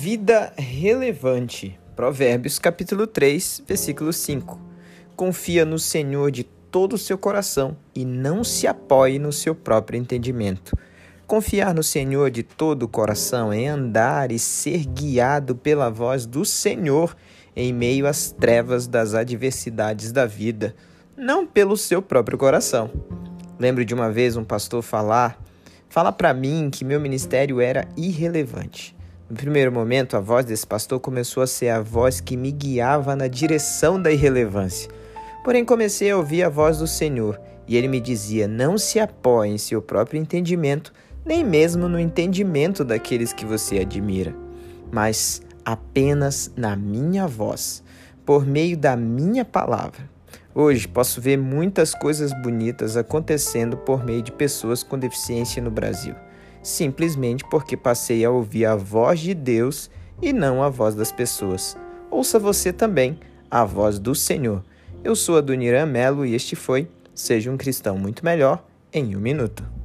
Vida relevante. Provérbios capítulo 3, versículo 5. Confia no Senhor de todo o seu coração e não se apoie no seu próprio entendimento. Confiar no Senhor de todo o coração é andar e ser guiado pela voz do Senhor em meio às trevas das adversidades da vida, não pelo seu próprio coração. Lembro de uma vez um pastor falar, fala para mim que meu ministério era irrelevante. No primeiro momento, a voz desse pastor começou a ser a voz que me guiava na direção da irrelevância. Porém, comecei a ouvir a voz do Senhor e ele me dizia: Não se apoie em seu próprio entendimento, nem mesmo no entendimento daqueles que você admira, mas apenas na minha voz, por meio da minha palavra. Hoje posso ver muitas coisas bonitas acontecendo por meio de pessoas com deficiência no Brasil simplesmente porque passei a ouvir a voz de Deus e não a voz das pessoas. Ouça você também a voz do Senhor. Eu sou a Doniran Melo e este foi Seja um Cristão Muito Melhor em um Minuto.